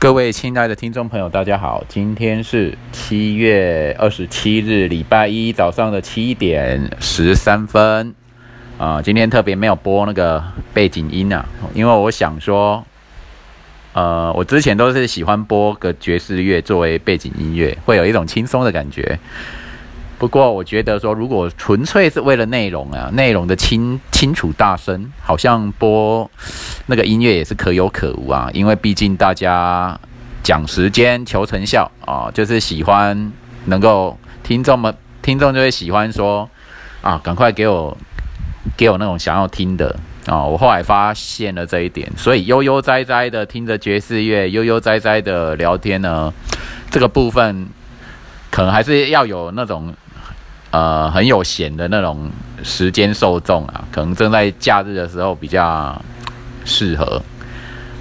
各位亲爱的听众朋友，大家好，今天是七月二十七日，礼拜一早上的七点十三分啊。今天特别没有播那个背景音啊，因为我想说，呃，我之前都是喜欢播个爵士乐作为背景音乐，会有一种轻松的感觉。不过我觉得说，如果纯粹是为了内容啊，内容的清清楚大声，好像播那个音乐也是可有可无啊。因为毕竟大家讲时间求成效啊，就是喜欢能够听众们听众就会喜欢说啊，赶快给我给我那种想要听的啊。我后来发现了这一点，所以悠悠哉哉的听着爵士乐，悠悠哉哉的聊天呢，这个部分可能还是要有那种。呃，很有闲的那种时间受众啊，可能正在假日的时候比较适合。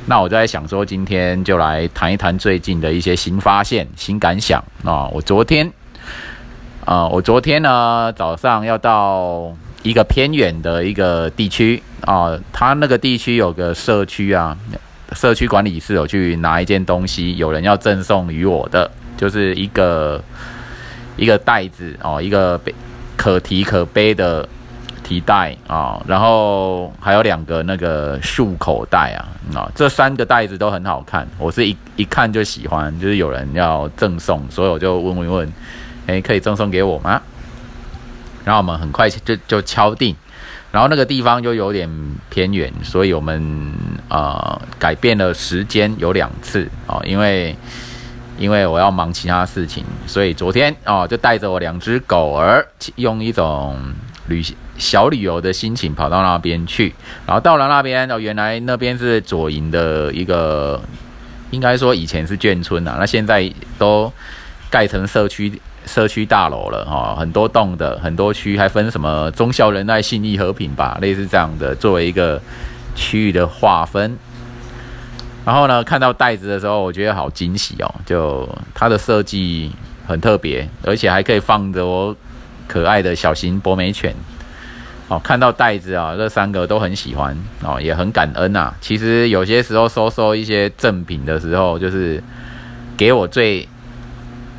那我在想说，今天就来谈一谈最近的一些新发现、新感想啊。我昨天啊，我昨天呢早上要到一个偏远的一个地区啊，他那个地区有个社区啊，社区管理室有去拿一件东西，有人要赠送于我的，就是一个。一个袋子哦，一个背可提可背的提袋啊，然后还有两个那个束口袋啊，啊，这三个袋子都很好看，我是一一看就喜欢，就是有人要赠送，所以我就问问问，哎，可以赠送给我吗？然后我们很快就就敲定，然后那个地方就有点偏远，所以我们呃改变了时间有两次啊，因为。因为我要忙其他事情，所以昨天哦就带着我两只狗儿，用一种旅小旅游的心情跑到那边去。然后到了那边哦，原来那边是左营的一个，应该说以前是眷村呐，那现在都盖成社区社区大楼了哈，很多栋的，很多区还分什么忠孝仁爱信义和平吧，类似这样的作为一个区域的划分。然后呢，看到袋子的时候，我觉得好惊喜哦！就它的设计很特别，而且还可以放着我可爱的小型博美犬。哦，看到袋子啊，这三个都很喜欢哦，也很感恩呐。其实有些时候收收一些赠品的时候，就是给我最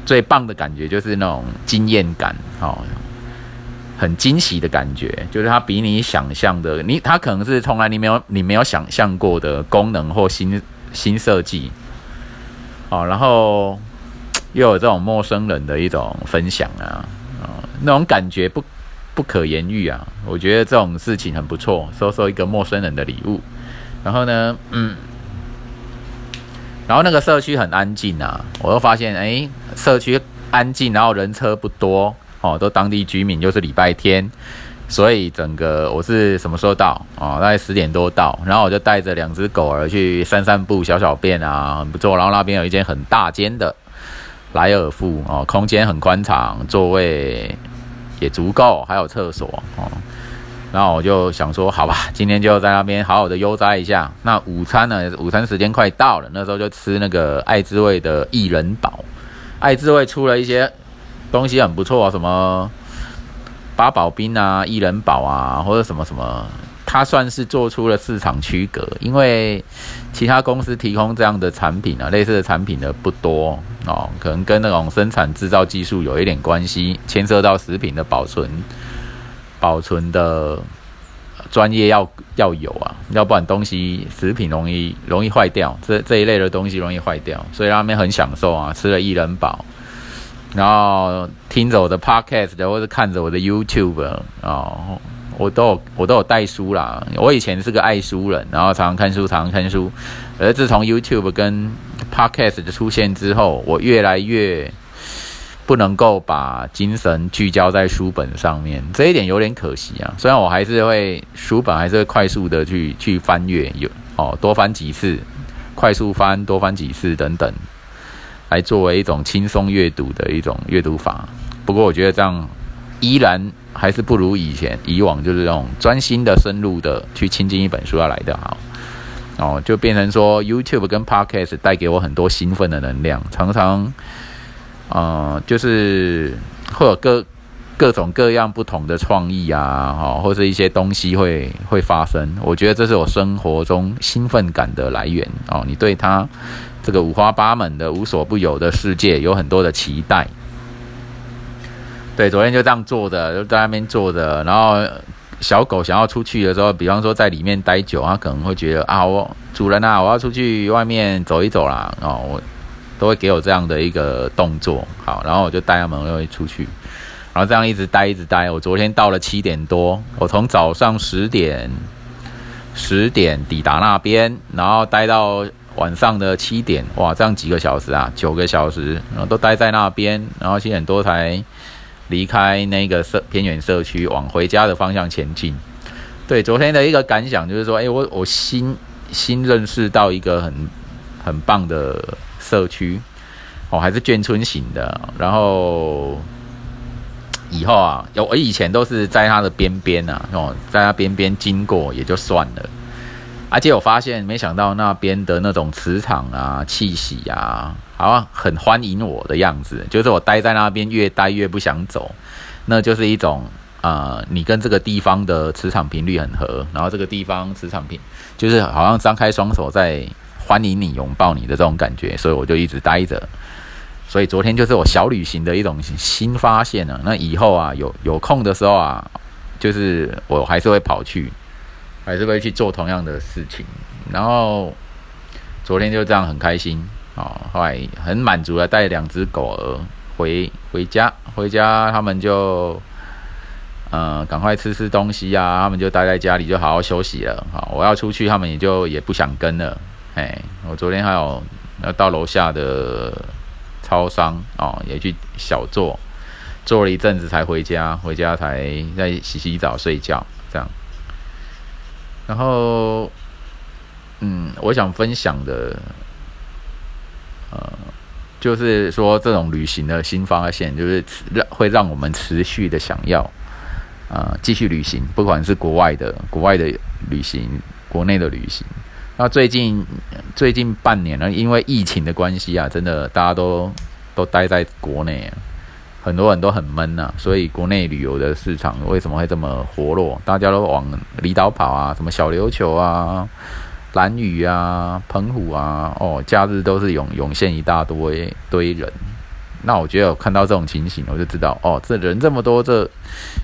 最棒的感觉，就是那种惊艳感哦，很惊喜的感觉，就是它比你想象的，你它可能是从来你没有你没有想象过的功能或新。新设计，哦，然后又有这种陌生人的一种分享啊，啊，那种感觉不不可言喻啊。我觉得这种事情很不错，收收一个陌生人的礼物。然后呢，嗯，然后那个社区很安静啊，我又发现，哎，社区安静，然后人车不多，哦，都当地居民，又是礼拜天。所以整个我是什么时候到啊？大概十点多到，然后我就带着两只狗儿去散散步、小小便啊，很不错。然后那边有一间很大间的莱尔富哦，空间很宽敞，座位也足够，还有厕所哦。然后我就想说，好吧，今天就在那边好好的悠哉一下。那午餐呢？午餐时间快到了，那时候就吃那个爱滋味的薏仁堡。爱滋味出了一些东西很不错，什么？八宝冰啊，薏仁宝啊，或者什么什么，它算是做出了市场区隔，因为其他公司提供这样的产品啊，类似的产品的不多哦，可能跟那种生产制造技术有一点关系，牵涉到食品的保存，保存的专业要要有啊，要不然东西食品容易容易坏掉，这这一类的东西容易坏掉，所以他们很享受啊，吃了薏仁宝。然后听着我的 podcast 或者看着我的 YouTube 啊，我都有我都有带书啦。我以前是个爱书人，然后常常看书，常常看书。而自从 YouTube 跟 podcast 的出现之后，我越来越不能够把精神聚焦在书本上面，这一点有点可惜啊。虽然我还是会书本，还是会快速的去去翻阅，有哦多翻几次，快速翻多翻几次等等。来作为一种轻松阅读的一种阅读法，不过我觉得这样依然还是不如以前以往就是这种专心的、深入的去亲近一本书要来的好。哦，就变成说 YouTube 跟 Podcast 带给我很多兴奋的能量，常常呃就是会有各各种各样不同的创意啊，哈，或是一些东西会会发生，我觉得这是我生活中兴奋感的来源。哦，你对它。这个五花八门的、无所不有的世界，有很多的期待。对，昨天就这样坐着，就在那边坐着，然后小狗想要出去的时候，比方说在里面待久，它可能会觉得啊，我主人啊，我要出去外面走一走啦，哦，我都会给我这样的一个动作，好，然后我就带它们会出去，然后这样一直待一直待。我昨天到了七点多，我从早上十点十点抵达那边，然后待到晚上的七点，哇，这样几个小时啊，九个小时，然后都待在那边，然后七点多才。离开那个社偏远社区，往回家的方向前进。对，昨天的一个感想就是说，哎，我我新新认识到一个很很棒的社区，哦，还是眷村型的。然后以后啊，有我以前都是在它的边边啊，哦，在它边边经过也就算了。而且我发现，没想到那边的那种磁场啊、气息啊，好像很欢迎我的样子。就是我待在那边，越待越不想走。那就是一种呃，你跟这个地方的磁场频率很合，然后这个地方磁场频就是好像张开双手在欢迎你、拥抱你的这种感觉。所以我就一直待着。所以昨天就是我小旅行的一种新发现了。那以后啊，有有空的时候啊，就是我还是会跑去。还是会去做同样的事情，然后昨天就这样很开心啊，后来很满足的带两只狗儿回回家，回家他们就嗯赶快吃吃东西啊，他们就待在家里就好好休息了。好，我要出去，他们也就也不想跟了。哎，我昨天还有要到楼下的超商哦，也去小坐，坐了一阵子才回家，回家才再洗洗澡睡觉这样。然后，嗯，我想分享的，呃，就是说这种旅行的新发现，就是让会让我们持续的想要，啊，继续旅行，不管是国外的、国外的旅行，国内的旅行。那最近最近半年呢，因为疫情的关系啊，真的大家都都待在国内啊。很多人都很闷呐，所以国内旅游的市场为什么会这么活络？大家都往离岛跑啊，什么小琉球啊、蓝屿啊、澎湖啊，哦，假日都是涌涌现一大堆堆人。那我觉得我看到这种情形，我就知道哦，这人这么多，这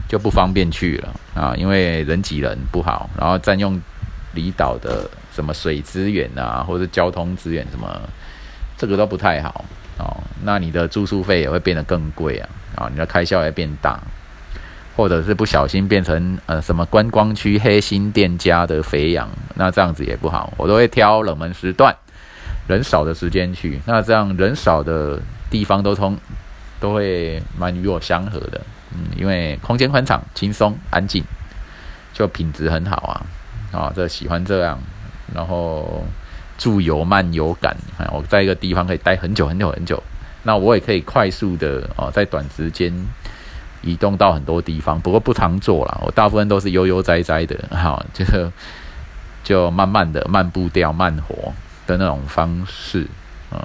就不方便去了啊，因为人挤人不好，然后占用离岛的什么水资源啊，或者交通资源什么，这个都不太好。哦，那你的住宿费也会变得更贵啊！啊，你的开销也变大，或者是不小心变成呃什么观光区黑心店家的肥羊，那这样子也不好。我都会挑冷门时段、人少的时间去，那这样人少的地方都通都会蛮与我相合的。嗯，因为空间宽敞、轻松、安静，就品质很好啊！啊，这喜欢这样，然后。住游慢游感，我在一个地方可以待很久很久很久，那我也可以快速的哦，在短时间移动到很多地方，不过不常做了，我大部分都是悠悠哉哉的，哈，就是就慢慢的慢步调慢活的那种方式，嗯，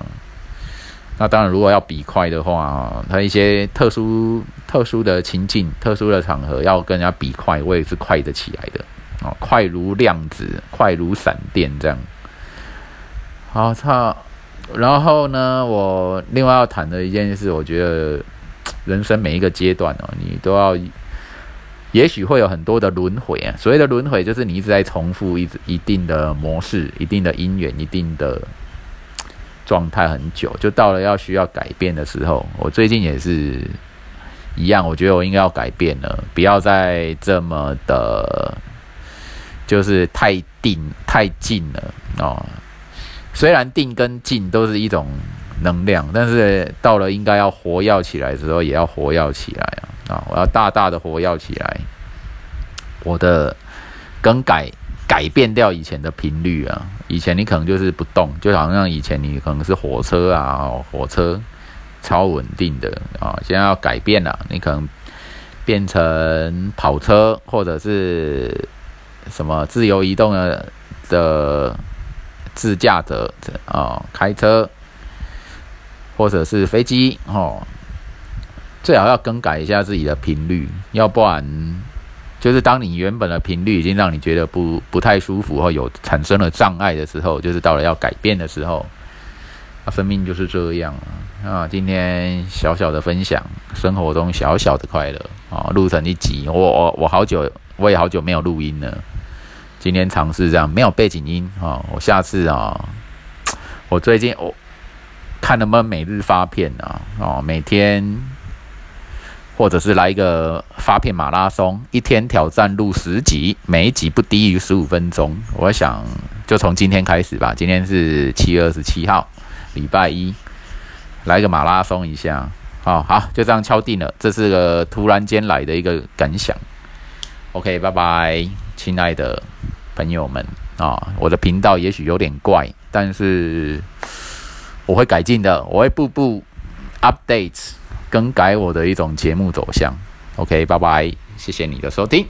那当然如果要比快的话，它一些特殊特殊的情境、特殊的场合要跟人家比快，我也是快得起来的，哦，快如量子，快如闪电这样。好，操！然后呢，我另外要谈的一件事，我觉得人生每一个阶段哦，你都要，也许会有很多的轮回啊。所谓的轮回，就是你一直在重复一一定的模式、一定的因缘、一定的状态很久，就到了要需要改变的时候。我最近也是一样，我觉得我应该要改变了，不要再这么的，就是太定太近了哦。虽然定跟静都是一种能量，但是到了应该要活跃起来的时候，也要活跃起来啊！啊，我要大大的活跃起来，我的更改改变掉以前的频率啊！以前你可能就是不动，就好像以前你可能是火车啊，火车超稳定的啊，现在要改变了，你可能变成跑车或者是什么自由移动的的。自驾者啊，开车或者是飞机哦，最好要更改一下自己的频率，要不然就是当你原本的频率已经让你觉得不不太舒服或有产生了障碍的时候，就是到了要改变的时候，啊，生命就是这样啊！啊，今天小小的分享，生活中小小的快乐啊，录成一集。我我我好久，我也好久没有录音了。今天尝试这样，没有背景音啊。我下次啊，我最近我看能不能每日发片啊，哦，每天或者是来一个发片马拉松，一天挑战录十集，每一集不低于十五分钟。我想就从今天开始吧。今天是七月二十七号。礼拜一来个马拉松一下，好好就这样敲定了。这是个突然间来的一个感想。OK，拜拜，亲爱的朋友们啊！我的频道也许有点怪，但是我会改进的，我会步步 update 更改我的一种节目走向。OK，拜拜，谢谢你的收听。